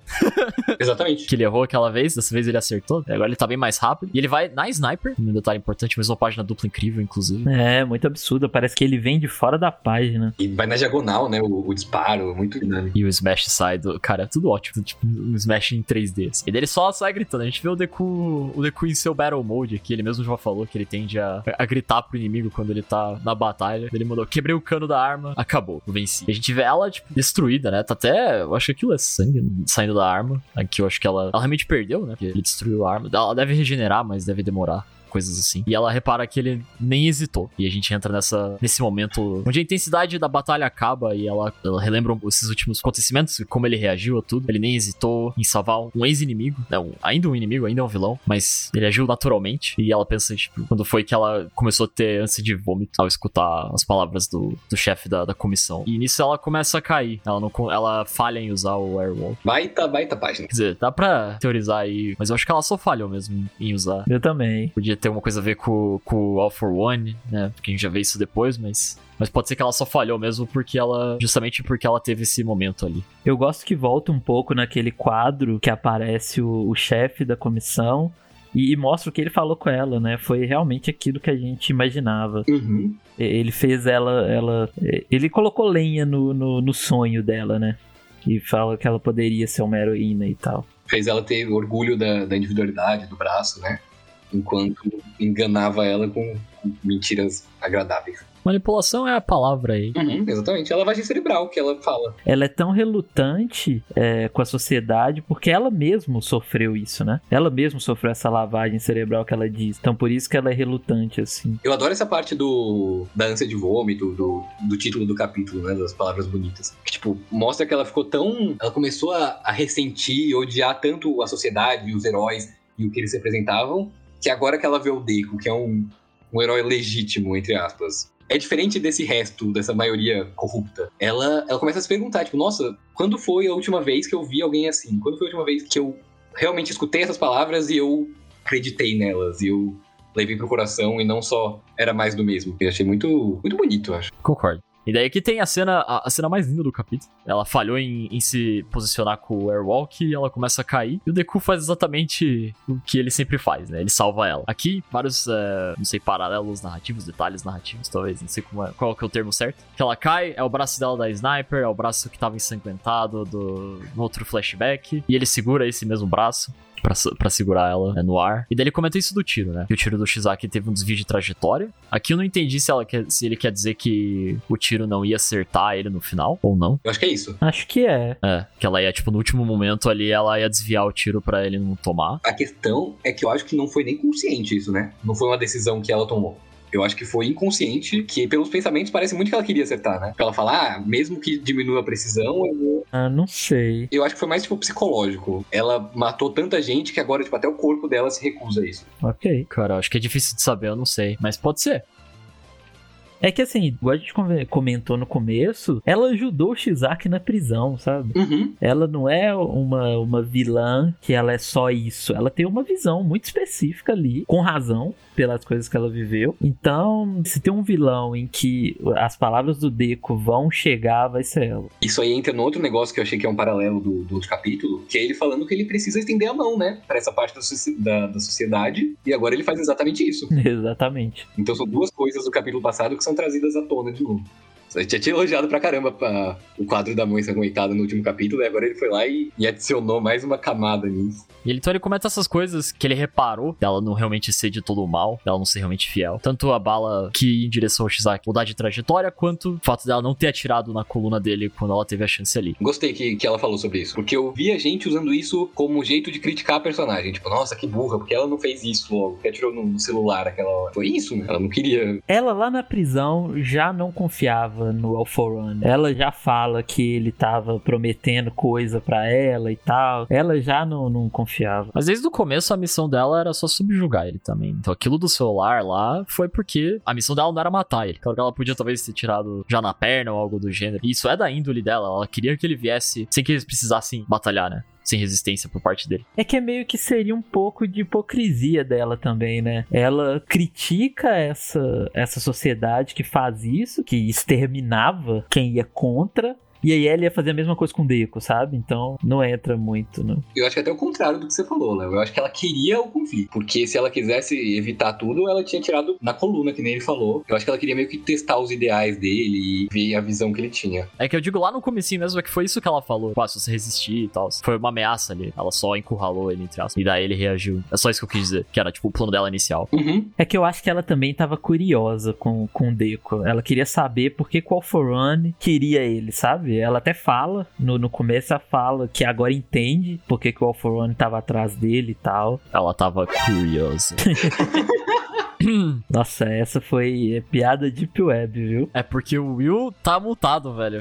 Exatamente. que ele errou aquela vez, dessa vez ele acertou. Agora ele tá bem mais rápido. E ele vai na Sniper, um detalhe importante, mas uma página dupla incrível, inclusive. É, muito absurdo. Parece que ele vem de fora da página. E vai na diagonal, né? O, o disparo, muito dinâmico. E o Smash sai do. Cara, é tudo ótimo. Tipo, um Smash em 3D. Assim. E dele só sai gritando. A gente vê o Deku, o Deku em seu Battle Mode aqui. Ele mesmo já falou que ele tende a, a gritar pro inimigo quando ele tá na batalha. Ele mandou: quebrei o cano da arma, acabou, eu venci. E a gente vê ela, tipo, destruída, né? Tá até. Eu acho que aquilo é sangue saindo da arma. Aqui eu acho que ela, ela realmente perdeu, né? Porque ele destruiu a arma. Ela deve regenerar, mas deve demorar coisas assim. E ela repara que ele nem hesitou. E a gente entra nessa, nesse momento onde a intensidade da batalha acaba e ela, ela relembra esses últimos acontecimentos, como ele reagiu a tudo. Ele nem hesitou em salvar um ex-inimigo, não, ainda um inimigo, ainda é um vilão, mas ele agiu naturalmente. E ela pensa, tipo, quando foi que ela começou a ter ânsia de vômito ao escutar as palavras do, do chefe da, da comissão. E nisso ela começa a cair. Ela, não, ela falha em usar o Airwall. Baita, baita página. Quer dizer, dá pra teorizar aí, mas eu acho que ela só falhou mesmo em usar. Eu também. Podia ter uma coisa a ver com, com o All for One, né? Porque a gente já vê isso depois, mas. Mas pode ser que ela só falhou mesmo porque ela. Justamente porque ela teve esse momento ali. Eu gosto que volta um pouco naquele quadro que aparece o, o chefe da comissão. E, e, mostra o que ele falou com ela, né? Foi realmente aquilo que a gente imaginava. Uhum. Ele fez ela. ela ele colocou lenha no, no, no sonho dela, né? E fala que ela poderia ser uma heroína e tal. Fez ela ter orgulho da, da individualidade, do braço, né? Enquanto enganava ela com, mentiras agradáveis. Manipulação é a palavra aí. Uhum, exatamente. É a lavagem cerebral que ela fala. Ela é tão relutante é, com a sociedade porque ela mesma sofreu isso, né? Ela mesma sofreu essa lavagem cerebral que ela diz. Então por isso que ela é relutante, assim. Eu adoro essa parte do da ânsia de vômito, do, do título do capítulo, né? Das palavras bonitas. Que, tipo, mostra que ela ficou tão. Ela começou a, a ressentir, odiar tanto a sociedade e os heróis e o que eles representavam, que agora que ela vê o Deco, que é um, um herói legítimo, entre aspas, é diferente desse resto, dessa maioria corrupta. Ela, ela começa a se perguntar, tipo, nossa, quando foi a última vez que eu vi alguém assim? Quando foi a última vez que eu realmente escutei essas palavras e eu acreditei nelas, e eu levei pro coração e não só era mais do mesmo. Eu achei muito, muito bonito, acho. Concordo. E daí que tem a cena, a, a, cena mais linda do capítulo. Ela falhou em, em, se posicionar com o Airwalk e ela começa a cair. E o Deku faz exatamente o que ele sempre faz, né? Ele salva ela. Aqui, vários, é, não sei, paralelos narrativos, detalhes narrativos, talvez, não sei é, qual é o termo certo. Que ela cai, é o braço dela da Sniper, é o braço que tava ensanguentado do, no outro flashback. E ele segura esse mesmo braço pra, pra segurar ela né, no ar. E daí ele comenta isso do tiro, né? Que o tiro do Shizaki teve um desvio de trajetória. Aqui eu não entendi se, ela quer, se ele quer dizer que o tiro não ia acertar ele no final, ou não. Eu acho que é isso. Acho que é. É, que ela ia, tipo, no último momento ali, ela ia desviar o tiro para ele não tomar. A questão é que eu acho que não foi nem consciente isso, né? Não foi uma decisão que ela tomou. Eu acho que foi inconsciente, que pelos pensamentos parece muito que ela queria acertar, né? Pra ela falar, ah, mesmo que diminua a precisão, eu vou... Ah, não sei. Eu acho que foi mais, tipo, psicológico. Ela matou tanta gente que agora, tipo, até o corpo dela se recusa a isso. Ok. Cara, acho que é difícil de saber, eu não sei. Mas pode ser. É que assim, igual a gente comentou no começo, ela ajudou o Shizaki na prisão, sabe? Uhum. Ela não é uma, uma vilã que ela é só isso. Ela tem uma visão muito específica ali, com razão, pelas coisas que ela viveu. Então, se tem um vilão em que as palavras do Deco vão chegar, vai ser ela. Isso aí entra no outro negócio que eu achei que é um paralelo do, do outro capítulo, que é ele falando que ele precisa estender a mão, né? Pra essa parte da, da, da sociedade. E agora ele faz exatamente isso. Exatamente. Então são duas coisas do capítulo passado que são trazidas à tona de novo. A gente já tinha elogiado pra caramba pra, o quadro da mãe ensanguentada no último capítulo, e agora ele foi lá e, e adicionou mais uma camada nisso. E ele, então ele comenta essas coisas que ele reparou dela não realmente ser de todo o mal, dela não ser realmente fiel. Tanto a bala que ia em direção ao Shizaki mudar de trajetória, quanto o fato dela não ter atirado na coluna dele quando ela teve a chance ali. Gostei que, que ela falou sobre isso, porque eu vi a gente usando isso como jeito de criticar a personagem. Tipo, nossa, que burra, porque ela não fez isso logo, que atirou no celular aquela hora. Foi isso, né? Ela não queria. Ela lá na prisão já não confiava no Alforan. Ela já fala que ele tava prometendo coisa para ela e tal. Ela já não, não confiava. Mas desde o começo a missão dela era só subjugar ele também. Então aquilo do celular lá foi porque a missão dela não era matar ele. Claro que ela podia talvez ter tirado já na perna ou algo do gênero. E isso é da índole dela. Ela queria que ele viesse sem que eles precisassem batalhar, né? Sem resistência por parte dele. É que é meio que seria um pouco de hipocrisia dela também, né? Ela critica essa, essa sociedade que faz isso, que exterminava quem ia contra, e aí ela ia fazer a mesma coisa com o Deco, sabe? Então não entra muito, né? Eu acho que é até o contrário do que você falou, Léo. Eu acho que ela queria o conflito. Porque se ela quisesse evitar tudo, ela tinha tirado na coluna, que nem ele falou. Eu acho que ela queria meio que testar os ideais dele e ver a visão que ele tinha. É que eu digo lá no comecinho mesmo, é que foi isso que ela falou. Tipo, ah, se você resistir e tal. Foi uma ameaça ali. Ela só encurralou ele, entre aspas. E daí ele reagiu. É só isso que eu quis dizer. Que era, tipo, o plano dela inicial. Uhum. É que eu acho que ela também tava curiosa com, com o Deco. Ela queria saber por que o Alforane queria ele, sabe? Ela até fala, no, no começo ela fala que agora entende porque que o Alforone tava atrás dele e tal. Ela tava curiosa. Nossa, essa foi piada deep web, viu? É porque o Will tá mutado, velho.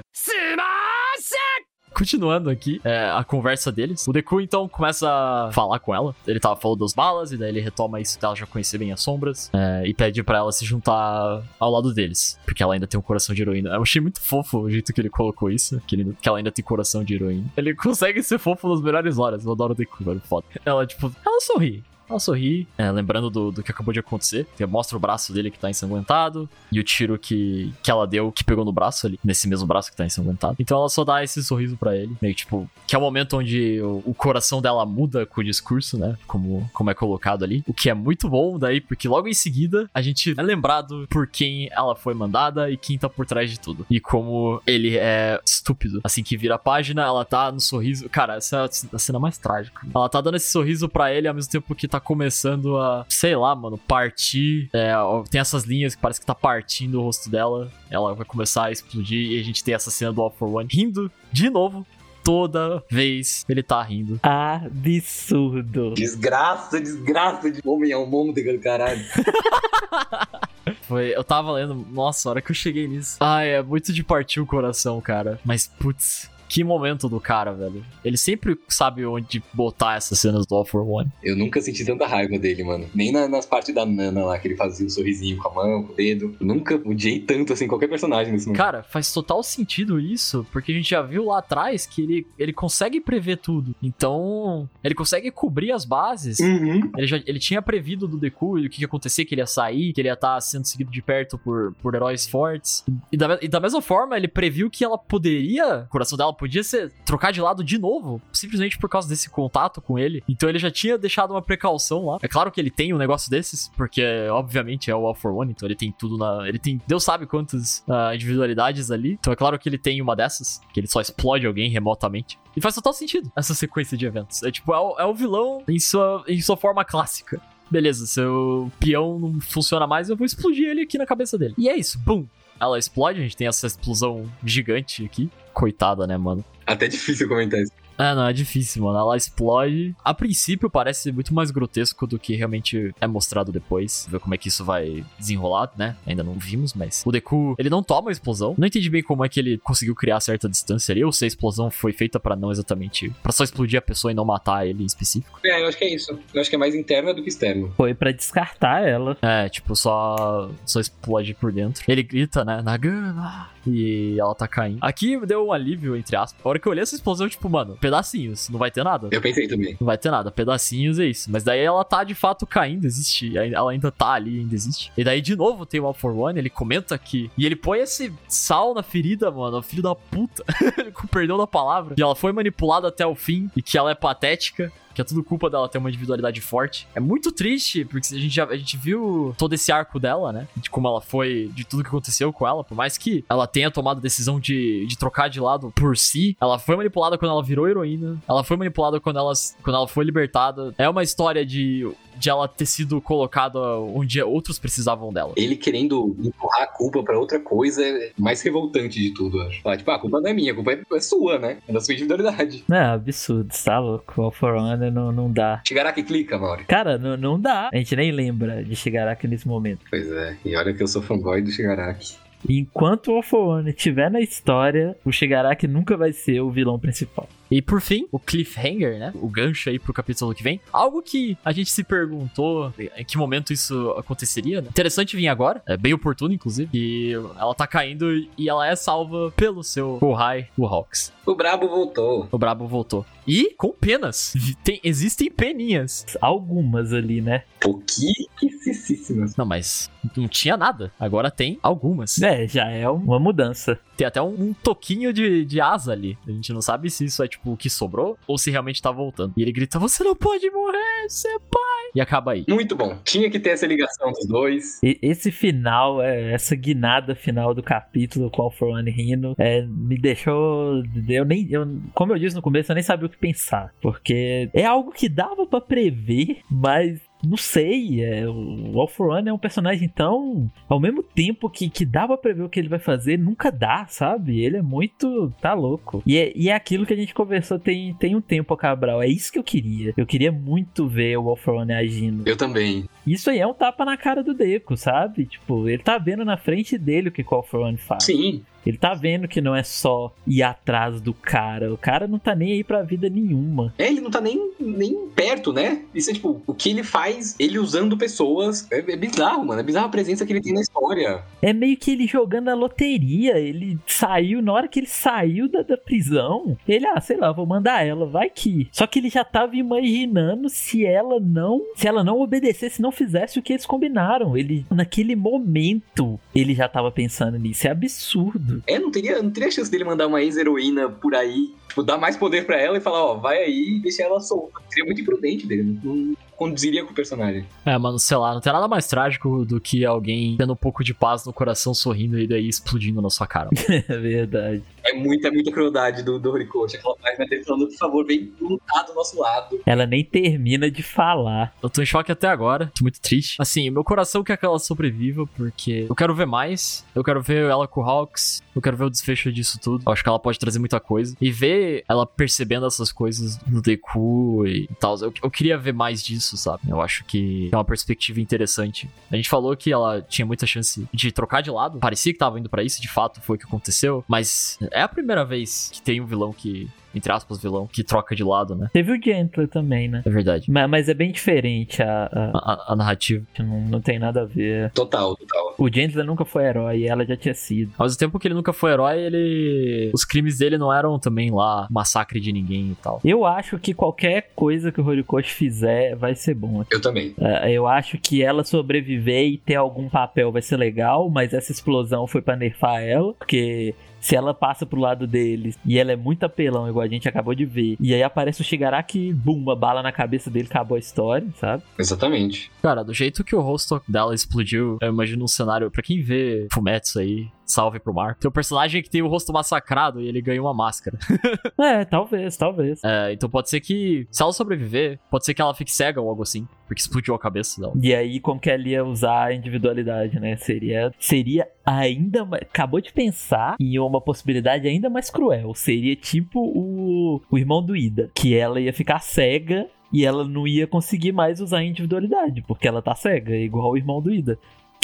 Continuando aqui é, a conversa deles, o Deku então começa a falar com ela. Ele tava falando das balas, e daí ele retoma isso que ela já conhecia bem as sombras, é, e pede para ela se juntar ao lado deles, porque ela ainda tem um coração de heroína. Eu achei muito fofo o jeito que ele colocou isso, que, ele, que ela ainda tem coração de heroína. Ele consegue ser fofo nas melhores horas, eu adoro o Deku, velho, foda. Ela, tipo, ela sorri. Ela sorri, é, lembrando do, do que acabou de acontecer. Mostra o braço dele que tá ensanguentado. E o tiro que, que ela deu, que pegou no braço ali. Nesse mesmo braço que tá ensanguentado. Então ela só dá esse sorriso para ele. Meio tipo, que é o momento onde o, o, coração dela muda com o discurso, né? Como, como é colocado ali. O que é muito bom daí, porque logo em seguida a gente é lembrado por quem ela foi mandada e quem tá por trás de tudo. E como ele é estúpido. Assim que vira a página, ela tá no sorriso. Cara, essa é a cena mais trágica. Ela tá dando esse sorriso para ele ao mesmo tempo que tá começando a, sei lá, mano, partir. É, tem essas linhas que parece que tá partindo o rosto dela. Ela vai começar a explodir e a gente tem essa cena do All for One rindo de novo toda vez ele tá rindo. Absurdo. Desgraça, desgraça de homem é um monte, caralho. Foi, eu tava lendo, nossa, a hora que eu cheguei nisso. Ai, é muito de partir o coração, cara. Mas, putz, que momento do cara, velho. Ele sempre sabe onde botar essas cenas do All for One. Eu nunca senti tanta raiva dele, mano. Nem na, nas partes da Nana lá, que ele fazia o um sorrisinho com a mão, com o dedo. Eu nunca odiei tanto, assim, qualquer personagem nesse momento. Cara, faz total sentido isso, porque a gente já viu lá atrás que ele, ele consegue prever tudo. Então, ele consegue cobrir as bases. Uhum. Ele, já, ele tinha prevido do Deku e o que ia acontecer, que ele ia sair, que ele ia estar tá sendo seguido de perto por, por heróis fortes. E da, e da mesma forma, ele previu que ela poderia, o coração dela podia ser trocar de lado de novo, simplesmente por causa desse contato com ele. Então ele já tinha deixado uma precaução lá. É claro que ele tem um negócio desses, porque obviamente é o All for One, então ele tem tudo na. Ele tem. Deus sabe quantas uh, individualidades ali. Então é claro que ele tem uma dessas, que ele só explode alguém remotamente. E faz total sentido essa sequência de eventos. É tipo, é o, é o vilão em sua, em sua forma clássica beleza, seu peão não funciona mais, eu vou explodir ele aqui na cabeça dele. E é isso, bum! Ela explode, a gente tem essa explosão gigante aqui. Coitada, né, mano? Até difícil comentar isso. É, não, é difícil, mano. Ela explode. A princípio parece muito mais grotesco do que realmente é mostrado depois. Ver como é que isso vai desenrolar, né? Ainda não vimos, mas. O Deku, ele não toma a explosão. Não entendi bem como é que ele conseguiu criar certa distância ali, ou se a explosão foi feita para não exatamente. para só explodir a pessoa e não matar ele em específico. É, eu acho que é isso. Eu acho que é mais interna do que externo. Foi para descartar ela. É, tipo, só. só explode por dentro. Ele grita, né? Nagana! E ela tá caindo. Aqui deu um alívio, entre aspas. A hora que eu olhei essa explosão, tipo, mano, pedacinhos, não vai ter nada. Eu pensei também. Não vai ter nada, pedacinhos é isso. Mas daí ela tá de fato caindo, existe. Ela ainda tá ali, ainda existe. E daí de novo tem o All for One, ele comenta aqui. E ele põe esse sal na ferida, mano, filho da puta. Com perdão da palavra. E ela foi manipulada até o fim e que ela é patética que é tudo culpa dela ter uma individualidade forte. É muito triste, porque a gente já a gente viu todo esse arco dela, né? De como ela foi, de tudo que aconteceu com ela, por mais que ela tenha tomado a decisão de, de trocar de lado por si, ela foi manipulada quando ela virou heroína, ela foi manipulada quando ela, quando ela foi libertada. É uma história de de ela ter sido colocada onde outros precisavam dela. Ele querendo empurrar a culpa pra outra coisa é mais revoltante de tudo, acho. Falar, tipo, ah, a culpa não é minha, a culpa é sua, né? É da sua individualidade. É absurdo, tá louco. All for Honor não, não dá. Shigaraki clica, Mauri. Cara, não, não dá. A gente nem lembra de Shigaraki nesse momento. Pois é, e olha que eu sou fanboy do Shigaraki. Enquanto o All for Honor estiver na história, o Shigaraki nunca vai ser o vilão principal. E por fim, o cliffhanger, né? O gancho aí pro capítulo que vem. Algo que a gente se perguntou em que momento isso aconteceria, né? Interessante vir agora, é bem oportuno, inclusive. E ela tá caindo e ela é salva pelo seu Kohai, o Hawks. O Brabo voltou. O Brabo voltou. E com penas. Tem, existem peninhas. Algumas ali, né? Pouquíssimas. Não, mas não tinha nada. Agora tem algumas. É, já é uma mudança. Tem até um, um toquinho de, de asa ali. A gente não sabe se isso é tipo o que sobrou ou se realmente tá voltando. E ele grita: Você não pode morrer, seu pai! E acaba aí. Muito bom. Tinha que ter essa ligação dos dois. E, esse final, é, essa guinada final do capítulo com o For One rindo, é, me deixou. Eu nem. Eu, como eu disse no começo, eu nem sabia o que pensar. Porque é algo que dava para prever, mas não sei, é, o All for One é um personagem tão. Ao mesmo tempo que, que dá pra prever o que ele vai fazer, nunca dá, sabe? Ele é muito. tá louco. E é, e é aquilo que a gente conversou tem, tem um tempo, Cabral. É isso que eu queria. Eu queria muito ver o All for One agindo. Eu também. Isso aí é um tapa na cara do Deco, sabe? Tipo, ele tá vendo na frente dele o que o All for One faz. Sim. Ele tá vendo que não é só ir atrás do cara. O cara não tá nem aí pra vida nenhuma. É, ele não tá nem, nem perto, né? Isso é tipo, o que ele faz, ele usando pessoas. É, é bizarro, mano. É bizarro a presença que ele tem na história. É meio que ele jogando a loteria. Ele saiu, na hora que ele saiu da, da prisão, ele, ah, sei lá, vou mandar ela, vai que. Só que ele já tava imaginando se ela não. Se ela não obedecesse, não fizesse o que eles combinaram. Ele, naquele momento, ele já tava pensando nisso. É absurdo. É, não teria, não teria chance dele mandar uma ex-heroína por aí, tipo, dar mais poder para ela e falar, ó, vai aí e deixa ela solta. Seria muito imprudente dele. Não, conduziria com o personagem. É, mano, sei lá, não tem nada mais trágico do que alguém tendo um pouco de paz no coração, sorrindo e daí explodindo na sua cara. é verdade. É muita, muita crueldade do, do Horikoshi. Aquela página dele falando, por favor, vem lutar do nosso lado. Ela nem termina de falar. Eu tô em choque até agora, tô muito triste. Assim, meu coração quer que ela sobreviva, porque eu quero ver mais. Eu quero ver ela com o Hawks. Eu quero ver o desfecho disso tudo. Eu acho que ela pode trazer muita coisa. E ver ela percebendo essas coisas no Deku e tal. Eu, eu queria ver mais disso isso, sabe? Eu acho que é uma perspectiva interessante. A gente falou que ela tinha muita chance de trocar de lado. Parecia que tava indo para isso, de fato, foi o que aconteceu. Mas é a primeira vez que tem um vilão que entre aspas, vilão, que troca de lado, né? Teve o Gentler também, né? É verdade. Mas, mas é bem diferente a, a, a, a narrativa. Não, não tem nada a ver. Total, total. O Gentler nunca foi herói, ela já tinha sido. Ao mesmo tempo que ele nunca foi herói, ele. Os crimes dele não eram também lá massacre de ninguém e tal. Eu acho que qualquer coisa que o Horikoshi fizer vai ser bom. Eu também. Uh, eu acho que ela sobreviver e ter algum papel vai ser legal, mas essa explosão foi pra nerfar ela, porque se ela passa pro lado deles e ela é muito apelão, igual a gente acabou de ver, e aí aparece o Shigaraki, bum, uma bala na cabeça dele, acabou a história, sabe? Exatamente. Cara, do jeito que o rosto dela explodiu, eu imagino um cenário, pra quem vê Fumetsu aí, salve pro Marco. Tem um personagem que tem o rosto massacrado e ele ganha uma máscara. é, talvez, talvez. É, então pode ser que, se ela sobreviver, pode ser que ela fique cega ou algo assim, porque explodiu a cabeça dela. E aí, como que ela ia usar a individualidade, né? Seria, seria ainda mais... Acabou de pensar em uma possibilidade ainda mais cruel. Seria tipo o, o irmão do Ida, que ela ia ficar cega e ela não ia conseguir mais usar a individualidade, porque ela tá cega, igual o irmão do Ida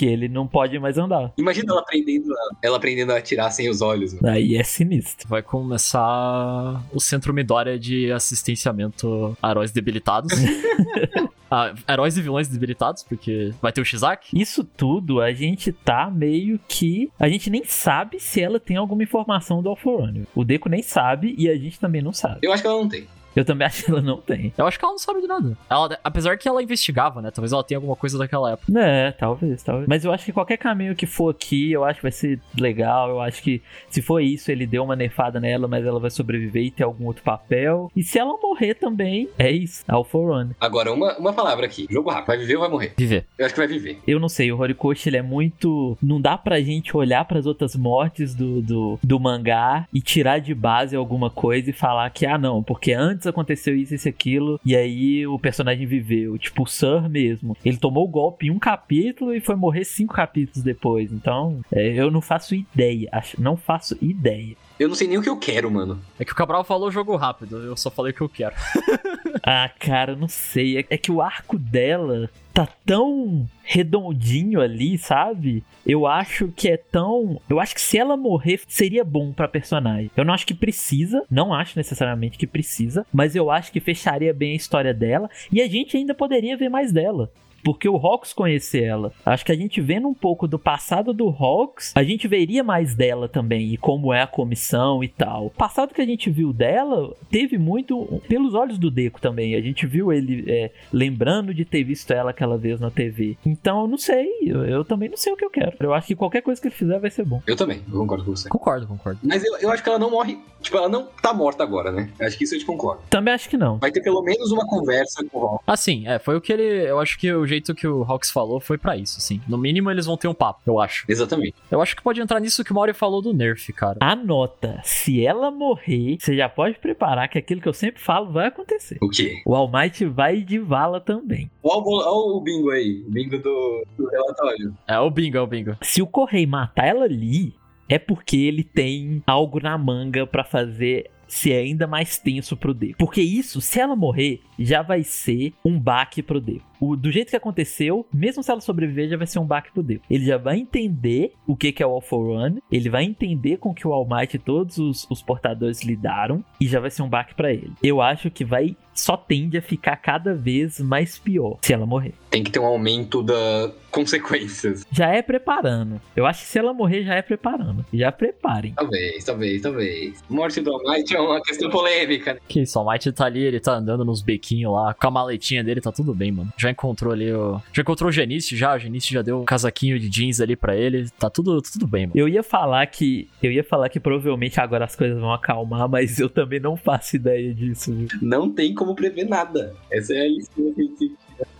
que ele não pode mais andar. Imagina ela aprendendo a, ela aprendendo a atirar sem os olhos. Mano. Aí é sinistro. Vai começar o Centro Midoriya de assistenciamento a heróis debilitados. a heróis e vilões debilitados, porque vai ter o Shizak. Isso tudo a gente tá meio que. A gente nem sabe se ela tem alguma informação do Alforânio. O Deco nem sabe e a gente também não sabe. Eu acho que ela não tem. Eu também acho que ela não tem. Eu acho que ela não sabe de nada. Ela, apesar que ela investigava, né? Talvez ela tenha alguma coisa daquela época. É, talvez, talvez. Mas eu acho que qualquer caminho que for aqui, eu acho que vai ser legal. Eu acho que se for isso, ele deu uma nefada nela, mas ela vai sobreviver e ter algum outro papel. E se ela morrer também, é isso. For One. Agora, uma, uma palavra aqui. Jogo rápido. Vai viver ou vai morrer? Viver. Eu acho que vai viver. Eu não sei, o Horikoshi ele é muito. Não dá pra gente olhar pras outras mortes do, do, do mangá e tirar de base alguma coisa e falar que, ah, não, porque antes aconteceu isso, isso, aquilo, e aí o personagem viveu. Tipo, o Sir mesmo. Ele tomou o golpe em um capítulo e foi morrer cinco capítulos depois. Então, é, eu não faço ideia. Não faço ideia. Eu não sei nem o que eu quero, mano. É que o Cabral falou jogo rápido, eu só falei o que eu quero. ah, cara, não sei. É, é que o arco dela tá tão redondinho ali, sabe? Eu acho que é tão. Eu acho que se ela morrer seria bom pra personagem. Eu não acho que precisa, não acho necessariamente que precisa, mas eu acho que fecharia bem a história dela e a gente ainda poderia ver mais dela porque o Hawks conhecer ela. Acho que a gente vendo um pouco do passado do Hawks, a gente veria mais dela também e como é a comissão e tal. O passado que a gente viu dela teve muito pelos olhos do Deco também. A gente viu ele é, lembrando de ter visto ela aquela vez na TV. Então, eu não sei. Eu, eu, também não sei o que eu quero. Eu acho que qualquer coisa que ele fizer vai ser bom. Eu também, eu concordo com você. Concordo, concordo. Mas eu, eu acho que ela não morre. Tipo, ela não tá morta agora, né? Acho que isso eu te concordo. Também acho que não. Vai ter pelo menos uma conversa com o Hawks. Ah, sim, é. Foi o que ele. Eu acho que o jeito que o Hawks falou foi para isso, assim. No mínimo eles vão ter um papo, eu acho. Exatamente. Eu acho que pode entrar nisso que o Mauri falou do Nerf, cara. Anota, se ela morrer, você já pode preparar que aquilo que eu sempre falo vai acontecer. O quê? O All Might vai de vala também. Olha o, o bingo aí, o bingo do, do relatório. É o bingo, é o bingo. Se o Correio matar ela ali, é porque ele tem algo na manga para fazer ser ainda mais tenso pro D. Porque isso, se ela morrer, já vai ser um baque pro D. O, do jeito que aconteceu, mesmo se ela sobreviver, já vai ser um baque pro D. Ele já vai entender o que, que é o All for One, ele vai entender com que o All Might e todos os, os portadores lidaram, e já vai ser um baque para ele. Eu acho que vai só tende a ficar cada vez mais pior se ela morrer. Tem que ter um aumento das consequências. Já é preparando. Eu acho que se ela morrer, já é preparando. Já preparem. Talvez, talvez, talvez. Morte do All Might é uma questão polêmica. Que isso, o All Might tá ali, ele tá andando nos bequinhos lá, com a maletinha dele, tá tudo bem, mano. Já encontrou ali o. Já encontrou o Genice já, o Genice já deu um casaquinho de jeans ali para ele. Tá tudo, tudo bem, mano. Eu ia falar que. Eu ia falar que provavelmente agora as coisas vão acalmar, mas eu também não faço ideia disso. Viu? Não tem como prever nada. Essa é a lição que a gente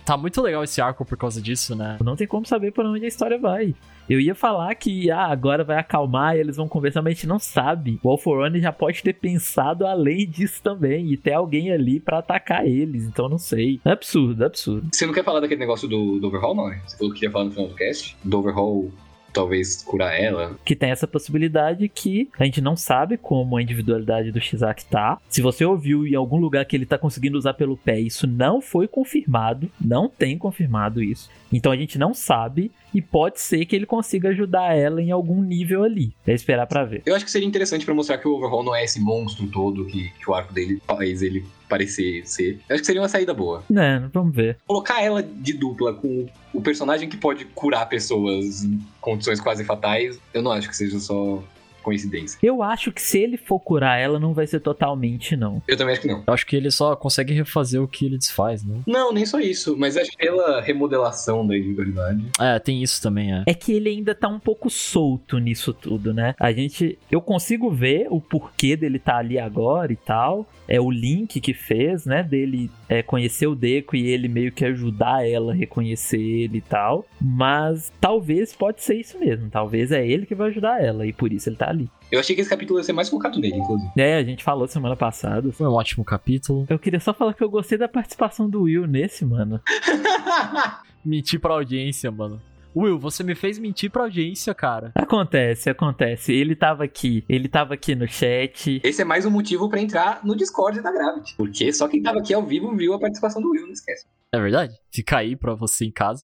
Tá muito legal esse arco por causa disso, né? Não tem como saber por onde a história vai. Eu ia falar que ah, agora vai acalmar e eles vão conversar, mas a gente não sabe. O All for One já pode ter pensado além disso também e ter alguém ali para atacar eles, então não sei. É absurdo, é absurdo. Você não quer falar daquele negócio do, do Overhaul, não? Né? Você falou que ia falar no final do cast? Do Overhaul talvez curar ela. Que tem essa possibilidade que a gente não sabe como a individualidade do Shizak tá. Se você ouviu em algum lugar que ele tá conseguindo usar pelo pé, isso não foi confirmado, não tem confirmado isso. Então a gente não sabe e pode ser que ele consiga ajudar ela em algum nível ali. É esperar para ver. Eu acho que seria interessante para mostrar que o Overhaul não é esse monstro todo que, que o arco dele faz ele parecer ser. Eu acho que seria uma saída boa. É, vamos ver. Colocar ela de dupla com o personagem que pode curar pessoas em condições quase fatais, eu não acho que seja só coincidência. Eu acho que se ele for curar ela, não vai ser totalmente, não. Eu também acho que não. Eu acho que ele só consegue refazer o que ele desfaz, né? Não, nem só isso, mas acho que pela remodelação da individualidade. É, tem isso também, é. É que ele ainda tá um pouco solto nisso tudo, né? A gente. Eu consigo ver o porquê dele tá ali agora e tal. É o link que fez, né? Dele é, conhecer o Deco e ele meio que ajudar ela a reconhecer ele e tal. Mas talvez pode ser isso mesmo. Talvez é ele que vai ajudar ela e por isso ele tá ali. Eu achei que esse capítulo ia ser mais focado nele, inclusive. É, a gente falou semana passada. Foi um ótimo capítulo. Eu queria só falar que eu gostei da participação do Will nesse, mano. Mentir pra audiência, mano. Will, você me fez mentir pra audiência, cara. Acontece, acontece. Ele tava aqui, ele tava aqui no chat. Esse é mais um motivo para entrar no Discord da Gravity. Porque só quem tava aqui ao vivo viu a participação do Will, não esquece. É verdade? Fica aí pra você em casa.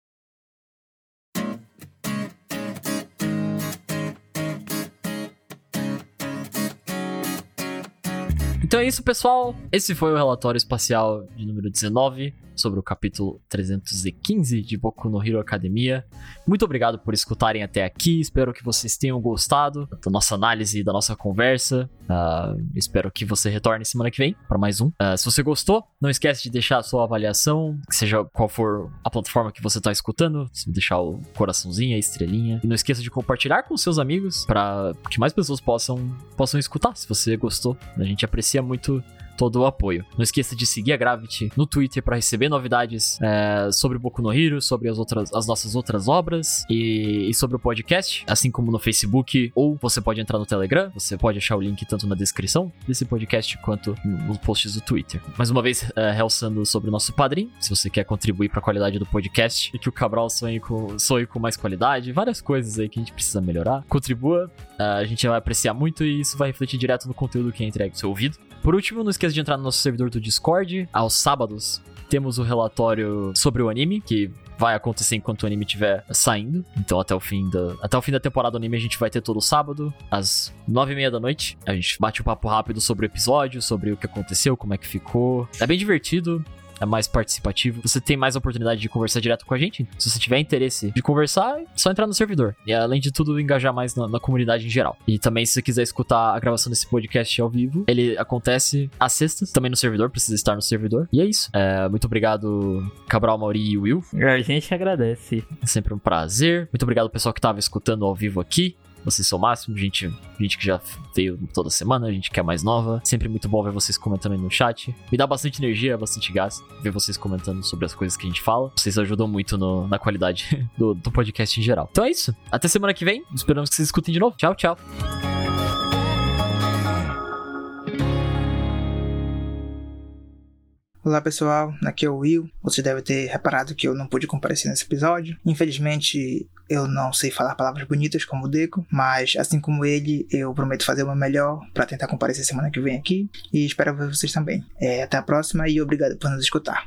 Então é isso, pessoal. Esse foi o relatório espacial de número 19 sobre o capítulo 315 de Boku no Hero Academia. Muito obrigado por escutarem até aqui. Espero que vocês tenham gostado da nossa análise, da nossa conversa. Uh, espero que você retorne semana que vem para mais um. Uh, se você gostou, não esquece de deixar a sua avaliação, seja qual for a plataforma que você está escutando, deixar o coraçãozinho, a estrelinha. E não esqueça de compartilhar com seus amigos para que mais pessoas possam, possam escutar. Se você gostou, a gente aprecia muito todo o apoio. Não esqueça de seguir a Gravity no Twitter para receber novidades é, sobre o Boku no Hero, sobre as, outras, as nossas outras obras e, e, sobre o podcast, assim como no Facebook, ou você pode entrar no Telegram, você pode achar o link tanto na descrição desse podcast quanto nos posts do Twitter. Mais uma vez, é, realçando sobre o nosso padrinho, se você quer contribuir para a qualidade do podcast e que o Cabral sonhe com, sonhe com mais qualidade, várias coisas aí que a gente precisa melhorar, contribua, é, a gente vai apreciar muito e isso vai refletir direto no conteúdo que é entregue no seu ouvido. Por último, não esqueça de entrar no nosso servidor do Discord. Aos sábados temos o relatório sobre o anime, que vai acontecer enquanto o anime estiver saindo. Então até o fim da até o fim da temporada do anime a gente vai ter todo sábado às nove e meia da noite. A gente bate um papo rápido sobre o episódio, sobre o que aconteceu, como é que ficou. É bem divertido é mais participativo, você tem mais oportunidade de conversar direto com a gente. Se você tiver interesse de conversar, é só entrar no servidor. E além de tudo, engajar mais na, na comunidade em geral. E também, se você quiser escutar a gravação desse podcast ao vivo, ele acontece às sextas, também no servidor, precisa estar no servidor. E é isso. É, muito obrigado, Cabral, Mauri e Will. A gente agradece. É sempre um prazer. Muito obrigado, pessoal que estava escutando ao vivo aqui. Vocês são o máximo, gente, gente que já veio toda semana, gente que é mais nova. Sempre muito bom ver vocês comentando aí no chat. Me dá bastante energia, bastante gás ver vocês comentando sobre as coisas que a gente fala. Vocês ajudam muito no, na qualidade do, do podcast em geral. Então é isso. Até semana que vem. Esperamos que vocês escutem de novo. Tchau, tchau. Olá pessoal, aqui é o Will. Você deve ter reparado que eu não pude comparecer nesse episódio. Infelizmente, eu não sei falar palavras bonitas como o Deco, mas assim como ele, eu prometo fazer meu melhor para tentar comparecer semana que vem aqui e espero ver vocês também. É, até a próxima e obrigado por nos escutar.